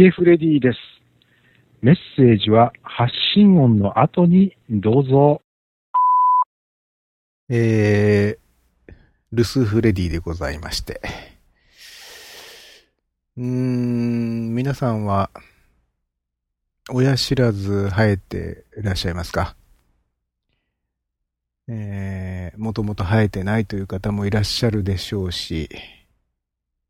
ゲフレディです。メッセージは発信音の後にどうぞ。えー、ルスフレディでございまして。うーん、皆さんは、親知らず生えていらっしゃいますか？えー、もともと生えてないという方もいらっしゃるでしょうし、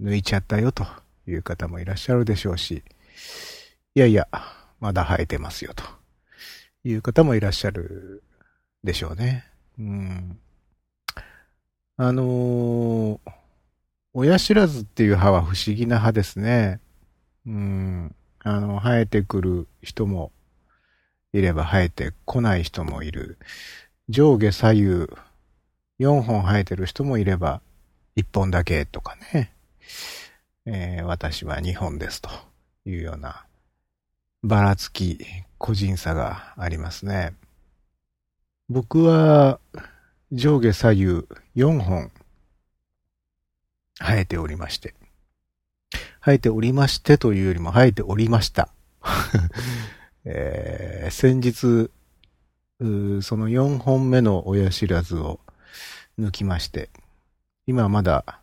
抜いちゃったよという方もいらっしゃるでしょうし、いやいや、まだ生えてますよという方もいらっしゃるでしょうね。うん。あのー、親知らずっていう歯は不思議な歯ですね。うん。あの、生えてくる人もいれば生えてこない人もいる。上下左右4本生えてる人もいれば1本だけとかね。えー、私は2本ですというようなばらつき、個人差がありますね。僕は上下左右4本生えておりまして。生えておりましてというよりも生えておりました。えー、先日、その4本目の親知らずを抜きまして、今まだ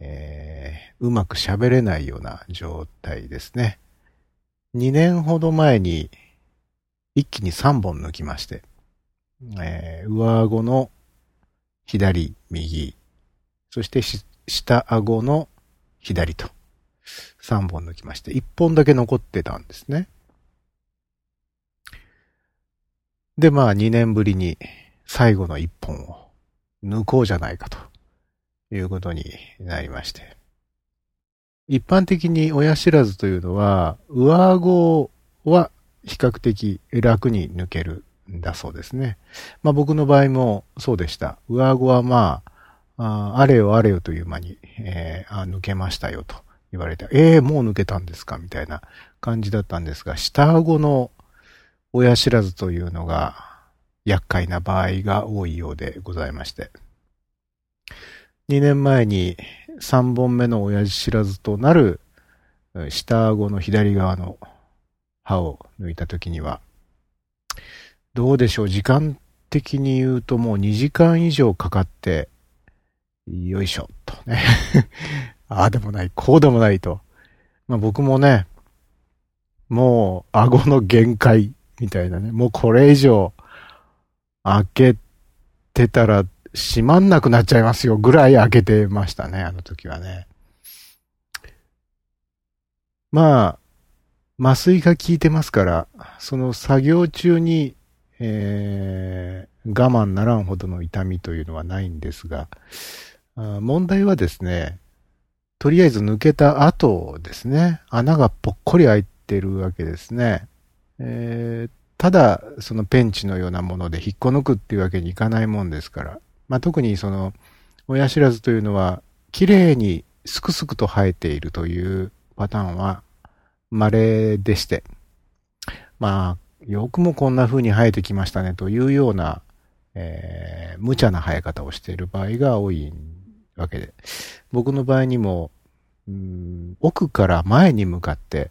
えー、うまく喋れないような状態ですね。2年ほど前に一気に3本抜きまして、えー、上顎の左、右、そして下顎の左と3本抜きまして、1本だけ残ってたんですね。で、まあ2年ぶりに最後の1本を抜こうじゃないかと。いうことになりまして。一般的に親知らずというのは、上顎は比較的楽に抜けるんだそうですね。まあ僕の場合もそうでした。上顎はまあ、あれよあれよという間に、えー、あ抜けましたよと言われて、ええー、もう抜けたんですかみたいな感じだったんですが、下顎の親知らずというのが厄介な場合が多いようでございまして。2年前に3本目の親父知らずとなる下顎の左側の歯を抜いた時には、どうでしょう、時間的に言うともう2時間以上かかって、よいしょ、とね。ああでもない、こうでもないと。まあ僕もね、もう顎の限界みたいなね、もうこれ以上開けてたら閉まんなくなっちゃいますよぐらい開けてましたね、あの時はね。まあ、麻酔が効いてますから、その作業中に、えー、我慢ならんほどの痛みというのはないんですが、問題はですね、とりあえず抜けた後ですね、穴がぽっこり開いてるわけですね。えー、ただ、そのペンチのようなもので引っこ抜くっていうわけにいかないもんですから、まあ、特にその、親知らずというのは、綺麗にすくすくと生えているというパターンは稀でして、まあ、よくもこんな風に生えてきましたねというような、えー、無茶な生え方をしている場合が多いわけで、僕の場合にも、うん、奥から前に向かって、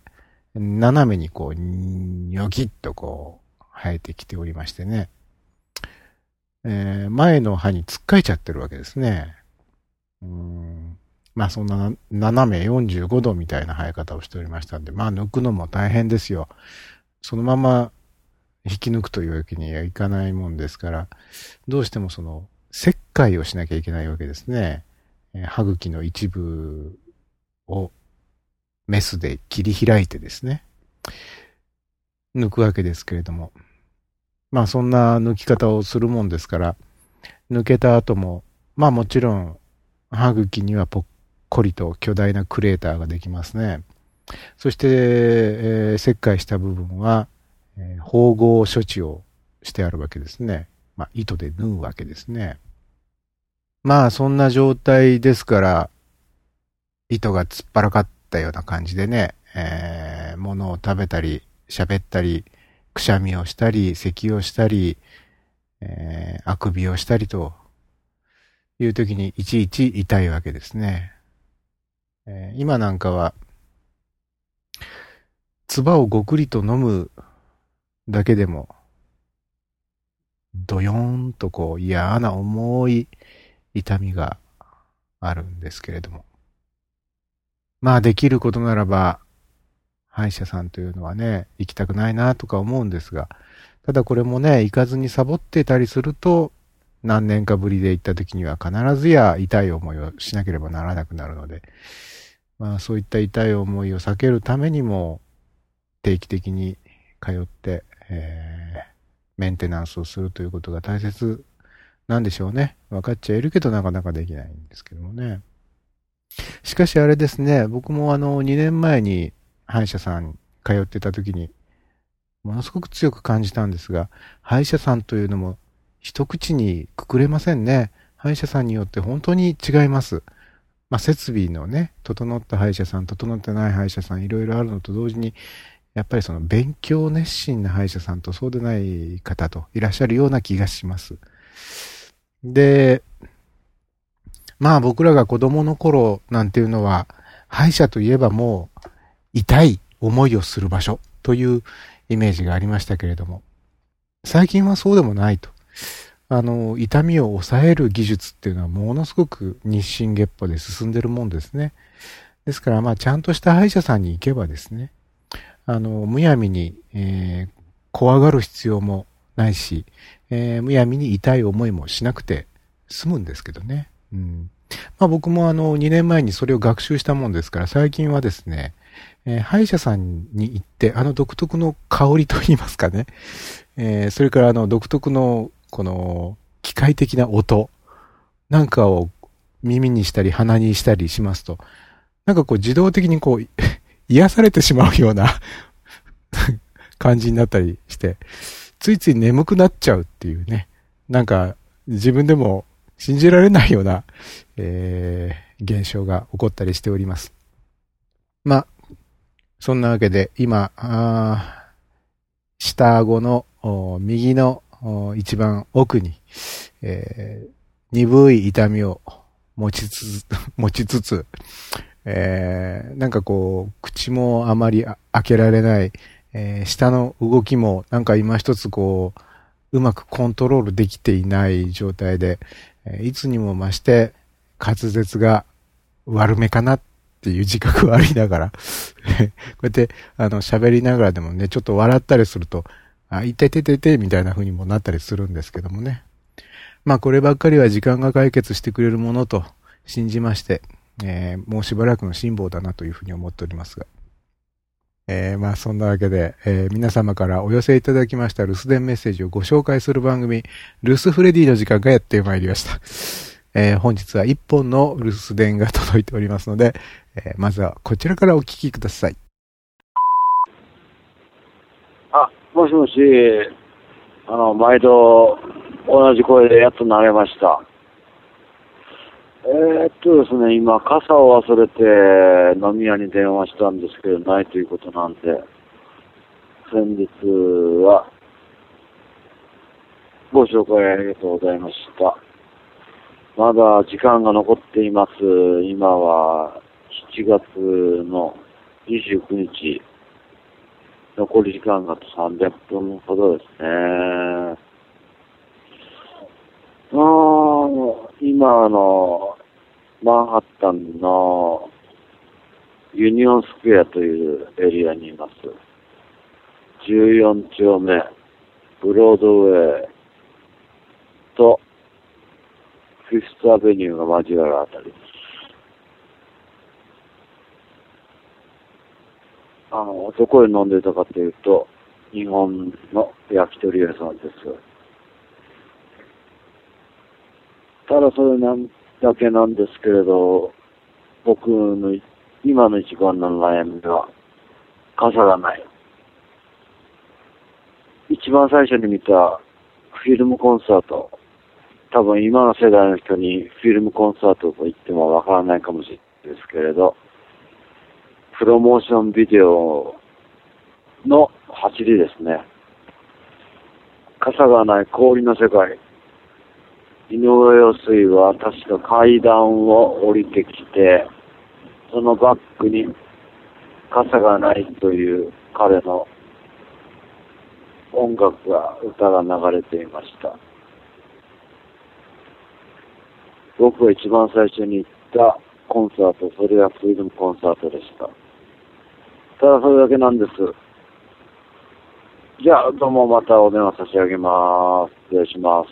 斜めにこう、にょきっとこう、生えてきておりましてね。えー、前の歯に突っかえちゃってるわけですね。うんまあそんな斜め45度みたいな生え方をしておりましたんで、まあ抜くのも大変ですよ。そのまま引き抜くというわけにはいかないもんですから、どうしてもその切開をしなきゃいけないわけですね。歯茎の一部をメスで切り開いてですね、抜くわけですけれども、まあそんな抜き方をするもんですから、抜けた後も、まあもちろん歯茎にはぽっこりと巨大なクレーターができますね。そして、えー、切開した部分は、えー、縫合処置をしてあるわけですね。まあ糸で縫うわけですね。まあそんな状態ですから、糸が突っ張らかったような感じでね、えー、物を食べたり、喋ったり、くしゃみをしたり、咳をしたり、えー、あくびをしたりという時にいちいち痛いわけですね。えー、今なんかは、唾をごくりと飲むだけでも、ドヨーンとこう嫌な重い痛みがあるんですけれども。まあできることならば、歯医者さんというのはね、行きたくないなとか思うんですが、ただこれもね、行かずにサボってたりすると、何年かぶりで行った時には必ずや痛い思いをしなければならなくなるので、まあそういった痛い思いを避けるためにも、定期的に通って、えー、メンテナンスをするということが大切なんでしょうね。分かっちゃいるけどなかなかできないんですけどもね。しかしあれですね、僕もあの2年前に歯医者さん通ってた時に、ものすごく強く感じたんですが、歯医者さんというのも一口にくくれませんね。歯医者さんによって本当に違います。まあ、設備のね、整った歯医者さん、整ってない歯医者さん、いろいろあるのと同時に、やっぱりその勉強熱心な歯医者さんとそうでない方といらっしゃるような気がします。で、まあ僕らが子供の頃なんていうのは、歯医者といえばもう痛い思いをする場所というイメージがありましたけれども、最近はそうでもないと。あの、痛みを抑える技術っていうのはものすごく日進月歩で進んでるもんですね。ですから、まあ、ちゃんとした歯医者さんに行けばですね、あの、むやみに、えー、怖がる必要もないし、えー、むやみに痛い思いもしなくて済むんですけどね。うん。まあ僕もあの、2年前にそれを学習したもんですから、最近はですね、えー、歯医者さんに行って、あの独特の香りといいますかね、えー、それからあの独特のこの機械的な音。なんかを耳にしたり鼻にしたりしますと、なんかこう自動的にこう癒されてしまうような 感じになったりして、ついつい眠くなっちゃうっていうね、なんか自分でも信じられないような、えー、現象が起こったりしております。まあ、そんなわけで、今、あ下顎の右の一番奥に、えー、鈍い痛みを持ちつつ、持ちつつ、えー、なんかこう、口もあまり開けられない、えー、下の動きもなんか今一つこう、うまくコントロールできていない状態で、えー、いつにも増して滑舌が悪めかなっっていう自覚はありながら こうやって、あの、喋りながらでもね、ちょっと笑ったりすると、あ、いてててて、みたいな風にもなったりするんですけどもね。まあ、こればっかりは時間が解決してくれるものと信じまして、えー、もうしばらくの辛抱だなというふうに思っておりますが。えー、まあそんなわけで、えー、皆様からお寄せいただきました留守電メッセージをご紹介する番組、留守フレディの時間がやってまいりました。えー、本日は一本の留守電が届いておりますので、えー、まずはこちらからお聞きください。あ、もしもし、あの、毎度同じ声でやっと慣れました。えー、っとですね、今、傘を忘れて飲み屋に電話したんですけど、ないということなんで、先日は、ご紹介ありがとうございました。まだ時間が残っています。今は7月の29日。残り時間が300分ほどですね。あ今のマンハッタンのユニオンスクエアというエリアにいます。14丁目、ブロードウェイとフィフスアベニューが交わるあたり。あの、どこへ飲んでたかというと、日本の焼き鳥屋さんです。ただそれなんだけなんですけれど、僕の今の一番の悩みは、傘がない。一番最初に見たフィルムコンサート、多分今の世代の人にフィルムコンサートと言ってもわからないかもしれないですけれど、プロモーションビデオの走りですね。傘がない氷の世界。井上陽水は確か階段を降りてきて、そのバックに傘がないという彼の音楽が、歌が流れていました。僕が一番最初に行ったコンサート、それがフリードムコンサートでした。ただそれだけなんです。じゃあ、どうもまたお電話差し上げます。失礼します。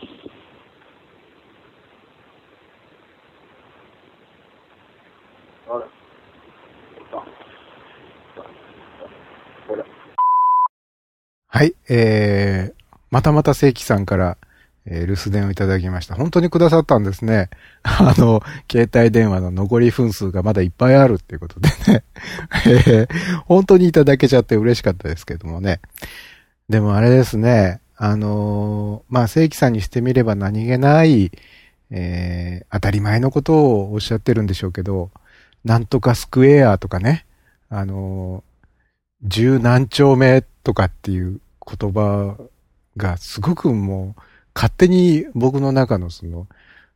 はい、えー、またまた正規さんから、えー留守電をいただきました。本当にくださったんですね。あの、携帯電話の残り分数がまだいっぱいあるっていうことでね。えー本当にいただけちゃって嬉しかったですけどもね。でもあれですね。あのーまあ、正規さんにしてみれば何気ない、えー当たり前のことをおっしゃってるんでしょうけど、なんとかスクエアとかね、あのー十何丁目とかっていう言葉がすごくもう勝手に僕の中のその、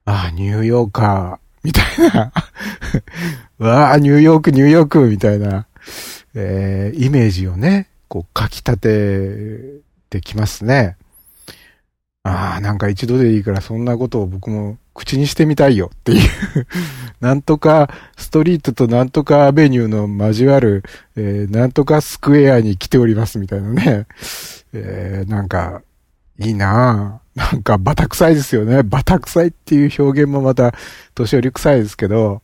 ああ、ニューヨーカー、みたいな、わあ、ニューヨーク、ニューヨーク、みたいな、えーイメージをね、こう書き立ててきますね。ああ、なんか一度でいいからそんなことを僕も口にしてみたいよっていう、なんとかストリートとなんとかアベニューの交わる、えーなんとかスクエアに来ておりますみたいなね。えーなんか、いいなぁ。なんか、バタ臭いですよね。バタ臭いっていう表現もまた、年寄り臭いですけど、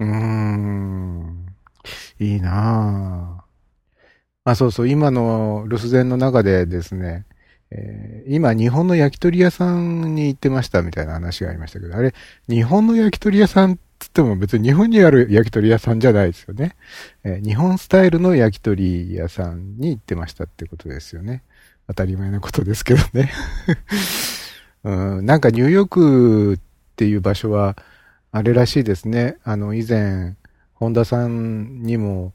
うーん、いいなぁ。まあそうそう、今の留守電の中でですね、えー今日本の焼き鳥屋さんに行ってましたみたいな話がありましたけど、あれ、日本の焼き鳥屋さんって言っても別に日本にある焼き鳥屋さんじゃないですよね。えー日本スタイルの焼き鳥屋さんに行ってましたってことですよね。当たり前のことですけどね。うん、なんかニューヨークっていう場所は、あれらしいですね。あの、以前、本田さんにも、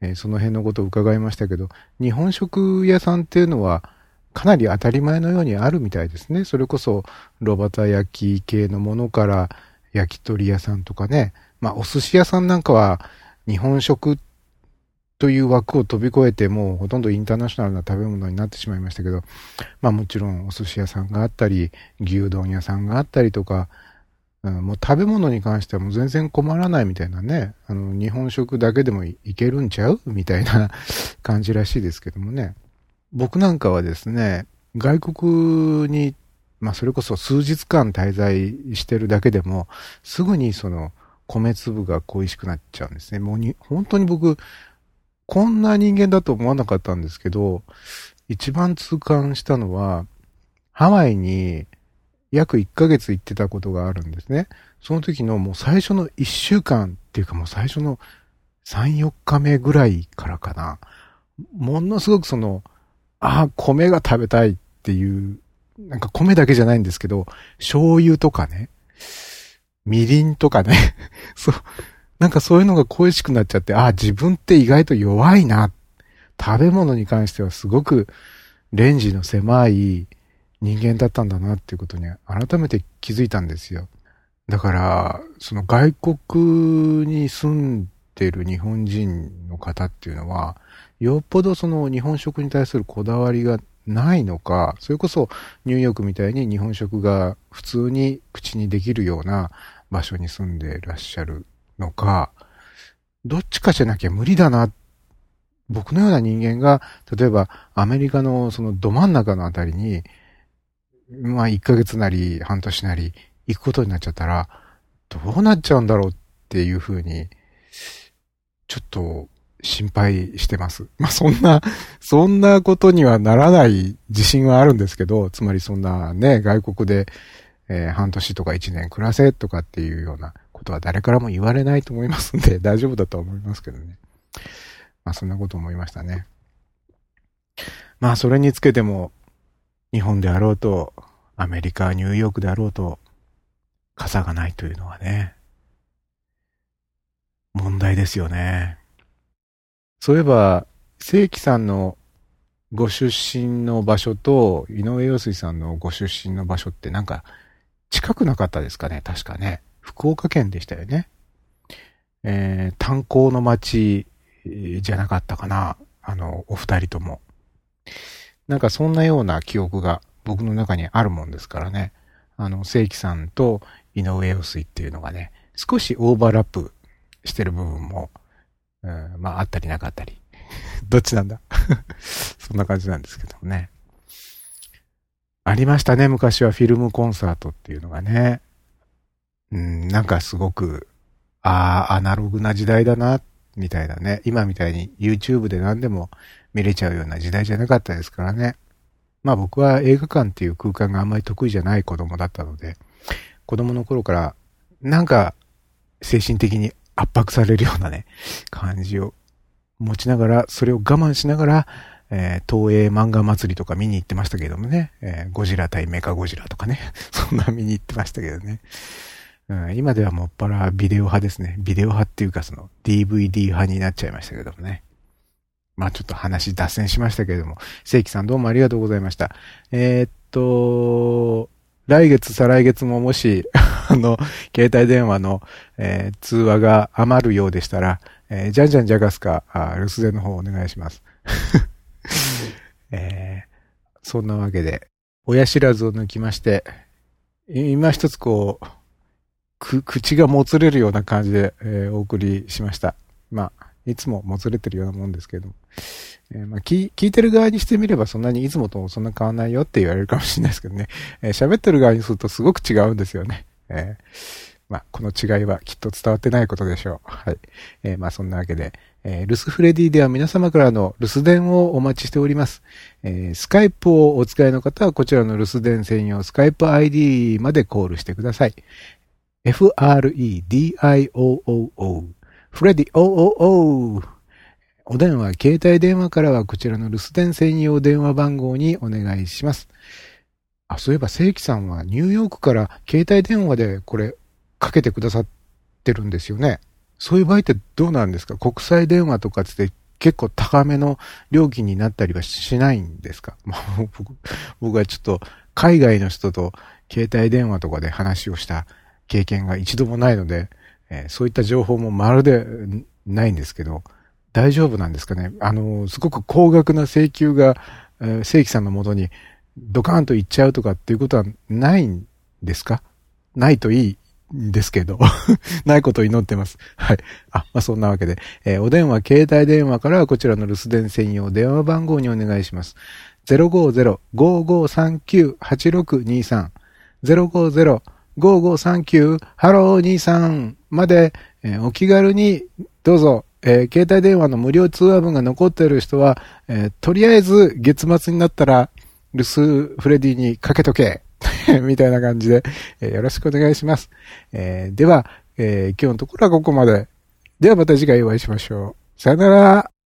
えーその辺のことを伺いましたけど、日本食屋さんっていうのは、かなり当たり前のようにあるみたいですね。それこそ、炉端焼き系のものから、焼き鳥屋さんとかね。まあ、お寿司屋さんなんかは、日本食ってという枠を飛び越えて、もうほとんどインターナショナルな食べ物になってしまいましたけど、まあもちろんお寿司屋さんがあったり、牛丼屋さんがあったりとか、うんもう食べ物に関してはもう全然困らないみたいなね、あの、日本食だけでもいけるんちゃう？みたいな 感じらしいですけどもね。僕なんかはですね、外国に、まあそれこそ数日間滞在してるだけでも、すぐにその米粒が恋しくなっちゃうんですね。もうに、本当に僕、こんな人間だと思わなかったんですけど、一番痛感したのは、ハワイに約1ヶ月行ってたことがあるんですね。その時のもう最初の1週間っていうかもう最初の3、4日目ぐらいからかな。ものすごくその、ああ、米が食べたいっていう、なんか米だけじゃないんですけど、醤油とかね、みりんとかね、そう、なんかそういうのが恋しくなっちゃって、ああ、自分って意外と弱いな。食べ物に関してはすごくレンジの狭い人間だったんだなっていうことに改めて気づいたんですよ。だから、その外国に住んでる日本人の方っていうのは、よっぽどその日本食に対するこだわりがないのか、それこそニューヨークみたいに日本食が普通に口にできるような場所に住んでらっしゃるのか、どっちかじゃなきゃ無理だな。僕のような人間が、例えばアメリカのそのど真ん中のあたりに、まあ1ヶ月なり半年なり行くことになっちゃったら、どうなっちゃうんだろうっていうふうに、ちょっと心配してます。まあそんな、そんなことにはならない自信はあるんですけど、つまりそんなね、外国で、えー半年とか1年暮らせとかっていうようなことは誰からも言われないと思いますんで、大丈夫だとは思いますけどね。まあそんなこと思いましたね。まあそれにつけても、日本であろうと、アメリカ、ニューヨークであろうと、傘がないというのはね、問題ですよね。そういえば、正規さんのご出身の場所と、井上陽水さんのご出身の場所ってなんか、近くなかったですかね？確かね。福岡県でしたよね。えー、炭鉱の町じゃなかったかな。あの、お二人とも。なんかそんなような記憶が僕の中にあるもんですからね。あの、正規さんと井上陽水っていうのがね、少しオーバーラップしてる部分も、うん、まああったりなかったり。どっちなんだ？そんな感じなんですけどもね。ありましたね、昔はフィルムコンサートっていうのがね。うん、なんかすごく、ああ、アナログな時代だな、みたいなね。今みたいに YouTube で何でも見れちゃうような時代じゃなかったですからね。まあ僕は映画館っていう空間があんまり得意じゃない子供だったので、子供の頃からなんか精神的に圧迫されるようなね、感じを持ちながら、それを我慢しながら、えー、東映漫画祭りとか見に行ってましたけどもね、えー、ゴジラ対メカゴジラとかね、そんな見に行ってましたけどね。うん、今ではもっぱらビデオ派ですね。ビデオ派っていうかその DVD 派になっちゃいましたけどもね。まあちょっと話脱線しましたけれども、正規さんどうもありがとうございました。えー、っと、来月、再来月ももし、あの、携帯電話の、えー、通話が余るようでしたら、えー、じゃんじゃんじゃがすか、あ留守電の方お願いします。えー、そんなわけで、親知らずを抜きまして、今一つこう、く、口がもつれるような感じで、えー、お送りしました。まあ、いつももつれてるようなもんですけども、えー、まあ聞、聞いてる側にしてみればそんなにいつもとそんな変わんないよって言われるかもしれないですけどね、えー、喋ってる側にするとすごく違うんですよね。えー、まあ、この違いはきっと伝わってないことでしょう。はい。えー、まあ、そんなわけで、えー、留守フレディでは皆様からの留守電をお待ちしております。えー、スカイプをお使いの方はこちらの留守電専用スカイプ ID までコールしてください。F-r-e-d-i-o-o-o フレディ OOO お電話、携帯電話からはこちらの留守電専用電話番号にお願いします。あ、そういえば正規さんはニューヨークから携帯電話でこれかけてくださってるんですよね。そういう場合ってどうなんですか？国際電話とかって結構高めの料金になったりはしないんですか、僕僕はちょっと海外の人と携帯電話とかで話をした経験が一度もないので、えー、そういった情報もまるでないんですけど、大丈夫なんですかねあの、すごく高額な請求が、えー、正規さんのもとにドカーンと行っちゃうとかっていうことはないんですか？ないといいんですけど ないことを祈ってます。はい。あ、まあ、そんなわけで、えー、お電話、携帯電話からこちらの留守電専用電話番号にお願いします。050-5539-8623 050 5539ハロー23まで、えー、お気軽にどうぞ、えー、携帯電話の無料通話分が残っている人は、えー、とりあえず月末になったら留守フレディにかけとけ みたいな感じで、えー、よろしくお願いします。えー、では、えー、今日のところはここまで。ではまた次回お会いしましょう。さよなら。